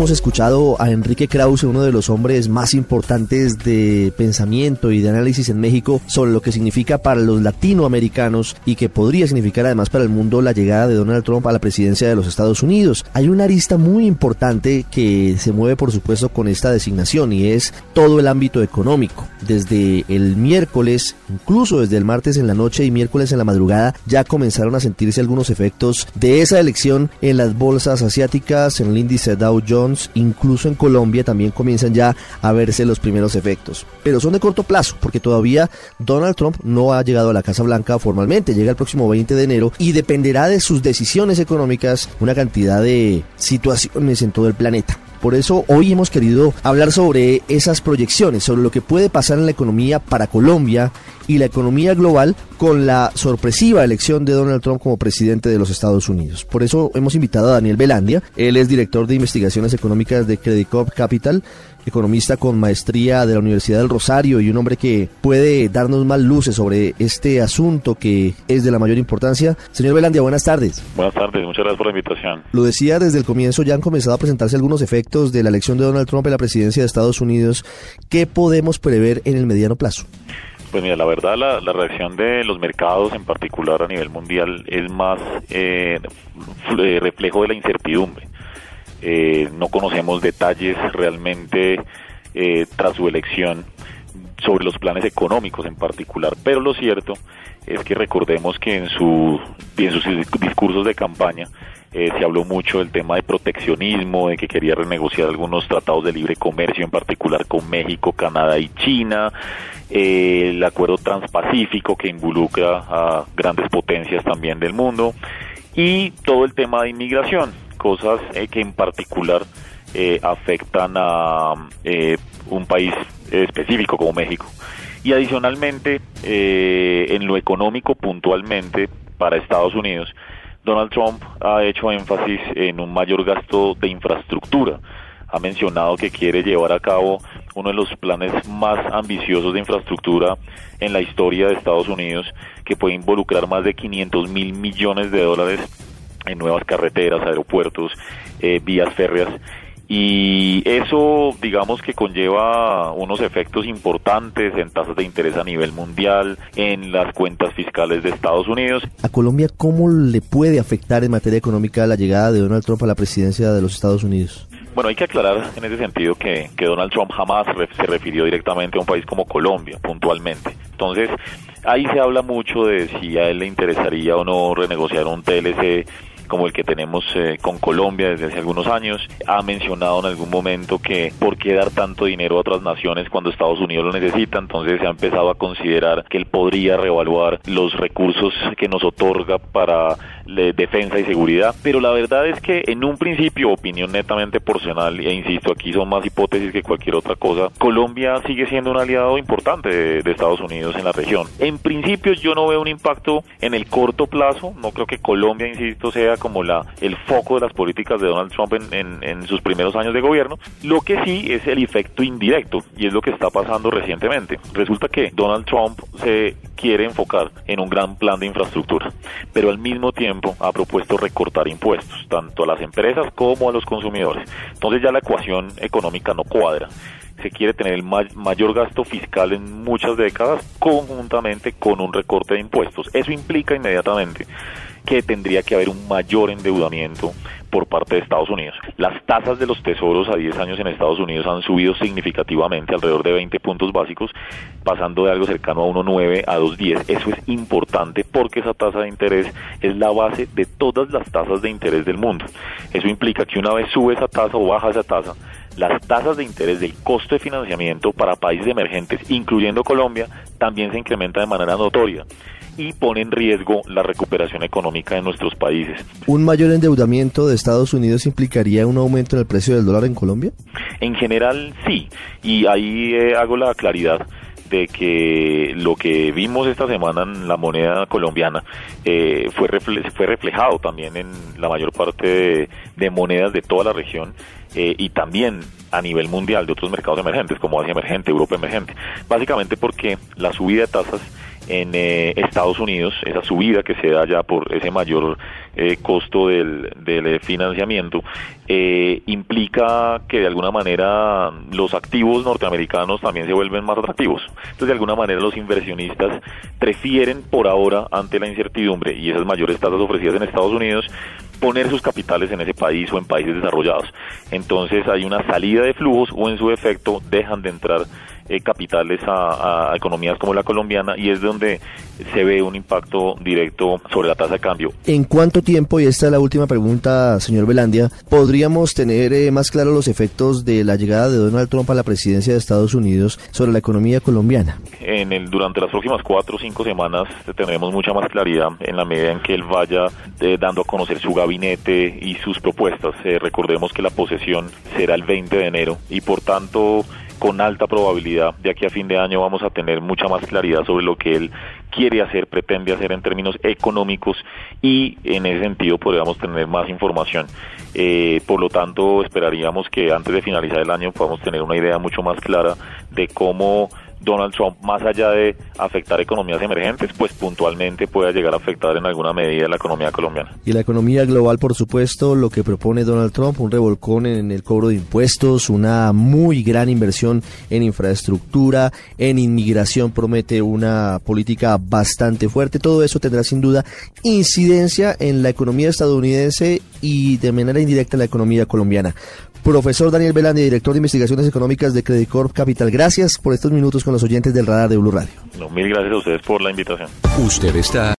hemos escuchado a Enrique Krause, uno de los hombres más importantes de pensamiento y de análisis en México sobre lo que significa para los latinoamericanos y que podría significar además para el mundo la llegada de Donald Trump a la presidencia de los Estados Unidos. Hay una arista muy importante que se mueve por supuesto con esta designación y es todo el ámbito económico. Desde el miércoles, incluso desde el martes en la noche y miércoles en la madrugada, ya comenzaron a sentirse algunos efectos de esa elección en las bolsas asiáticas, en el índice Dow Jones, incluso en Colombia también comienzan ya a verse los primeros efectos. Pero son de corto plazo, porque todavía Donald Trump no ha llegado a la Casa Blanca formalmente, llega el próximo 20 de enero y dependerá de sus decisiones económicas una cantidad de situaciones en todo el planeta. Por eso hoy hemos querido hablar sobre esas proyecciones, sobre lo que puede pasar en la economía para Colombia y la economía global con la sorpresiva elección de Donald Trump como presidente de los Estados Unidos. Por eso hemos invitado a Daniel Belandia, él es director de investigaciones económicas de Credit Corp Capital, economista con maestría de la Universidad del Rosario y un hombre que puede darnos más luces sobre este asunto que es de la mayor importancia. Señor Belandia, buenas tardes. Buenas tardes, muchas gracias por la invitación. Lo decía desde el comienzo, ya han comenzado a presentarse algunos efectos de la elección de Donald Trump en la presidencia de Estados Unidos. ¿Qué podemos prever en el mediano plazo? Pues mira, la verdad la, reacción de los mercados en particular a nivel mundial es más eh, eh, reflejo de la incertidumbre. Eh, no conocemos detalles realmente eh, tras su elección sobre los planes económicos en particular, pero lo cierto es que recordemos que en, su, en sus discursos de campaña eh, se habló mucho del tema de proteccionismo, de que quería renegociar algunos tratados de libre comercio, en particular con México, Canadá y China, el acuerdo transpacífico que involucra a grandes potencias también del mundo y todo el tema de inmigración cosas eh, que en particular eh, afectan a eh, un país específico como México. Y adicionalmente, en lo económico puntualmente para Estados Unidos, Donald Trump ha hecho énfasis en un mayor gasto de infraestructura. Ha mencionado que quiere llevar a cabo uno de los planes más ambiciosos de infraestructura en la historia de Estados Unidos, que puede involucrar más de 500 mil millones de dólares en nuevas carreteras, aeropuertos, eh, vías férreas. Y eso, digamos que conlleva unos efectos importantes en tasas de interés a nivel mundial, en las cuentas fiscales de Estados Unidos. ¿A Colombia cómo le puede afectar en materia económica la llegada de Donald Trump a la presidencia de los Estados Unidos? Bueno, hay que aclarar en ese sentido que, que Donald Trump jamás se refirió directamente a un país como Colombia, puntualmente. Entonces, ahí se habla mucho de si a él le interesaría o no renegociar un TLC como el que tenemos eh, con Colombia desde hace algunos años. Ha mencionado en algún momento que por qué dar tanto dinero a otras naciones cuando Estados Unidos lo necesita, entonces se ha empezado a considerar que él podría reevaluar los recursos que nos otorga para defensa y seguridad, pero la verdad es que en un principio, opinión netamente personal, e insisto, aquí son más hipótesis que cualquier otra cosa, Colombia sigue siendo un aliado importante de, de Estados Unidos en la región. En principio yo no veo un impacto en el corto plazo, no creo que Colombia, insisto, sea como la, el foco de las políticas de Donald Trump en, en, sus primeros años de gobierno. Lo que sí es el efecto indirecto y es lo que está pasando recientemente. Resulta que Donald Trump se quiere enfocar en un gran plan de infraestructura, pero al mismo tiempo ha propuesto recortar impuestos, tanto a las empresas como a los consumidores. Entonces ya la ecuación económica no cuadra se quiere tener el mayor gasto fiscal en muchas décadas conjuntamente con un recorte de impuestos. Eso implica inmediatamente que tendría que haber un mayor endeudamiento por parte de Estados Unidos. Las tasas de los tesoros a 10 años en Estados Unidos han subido significativamente, alrededor de 20 puntos básicos, pasando de algo cercano a 1,9 a 2,10. Eso es importante porque esa tasa de interés es la base de todas las tasas de interés del mundo. Eso implica que una vez sube esa tasa o baja esa tasa, las tasas de interés del costo de financiamiento para países emergentes, incluyendo Colombia, también se incrementa de manera notoria y pone en riesgo la recuperación económica de nuestros países. ¿Un mayor endeudamiento de Estados Unidos implicaría un aumento en el precio del dólar en Colombia? En general sí, y ahí eh, hago la claridad de que lo que vimos esta semana en la moneda colombiana eh, fue, fue reflejado también en la mayor parte de, monedas de toda la región eh, y también a nivel mundial de otros mercados emergentes como Asia emergente, Europa emergente. Básicamente porque la subida de tasas en eh, Estados Unidos, esa subida que se da ya por ese mayor eh, costo del, del eh, financiamiento, implica que de alguna manera los activos norteamericanos también se vuelven más atractivos. Entonces, de alguna manera los inversionistas prefieren por ahora, ante la incertidumbre y esas mayores tasas ofrecidas en Estados Unidos, poner sus capitales en ese país o en países desarrollados. Entonces hay una salida de flujos o en su efecto dejan de entrar eh, capitales a, economías como la colombiana y es donde se ve un impacto directo sobre la tasa de cambio. ¿En cuánto tiempo, y esta es la última pregunta, señor Velandia, podríamos tener eh, más claros los efectos de la llegada de Donald Trump a la presidencia de Estados Unidos sobre la economía colombiana? En el, durante las próximas cuatro o cinco semanas tendremos mucha más claridad en la medida en que él vaya eh, dando a conocer su gabinete y sus propuestas. recordemos que la posesión será el 20 de enero y por tanto con alta probabilidad de aquí a fin de año vamos a tener mucha más claridad sobre lo que él quiere hacer, pretende hacer en términos económicos y en ese sentido podríamos tener más información. Eh, por lo tanto, esperaríamos que antes de finalizar el año podamos tener una idea mucho más clara de cómo Donald Trump, más allá de afectar economías emergentes, pues puntualmente pueda llegar a afectar en alguna medida la economía colombiana. Y la economía global, por supuesto, lo que propone Donald Trump, un revolcón en el cobro de impuestos, una muy gran inversión en infraestructura, en inmigración, promete una política bastante fuerte. Todo eso tendrá sin duda incidencia en la economía estadounidense y de manera indirecta en la economía colombiana. Profesor Daniel Belandi, director de investigaciones económicas de Credit Corp Capital, gracias por estos minutos con los oyentes del radar de Blue Radio. mil gracias a ustedes por la invitación. Usted está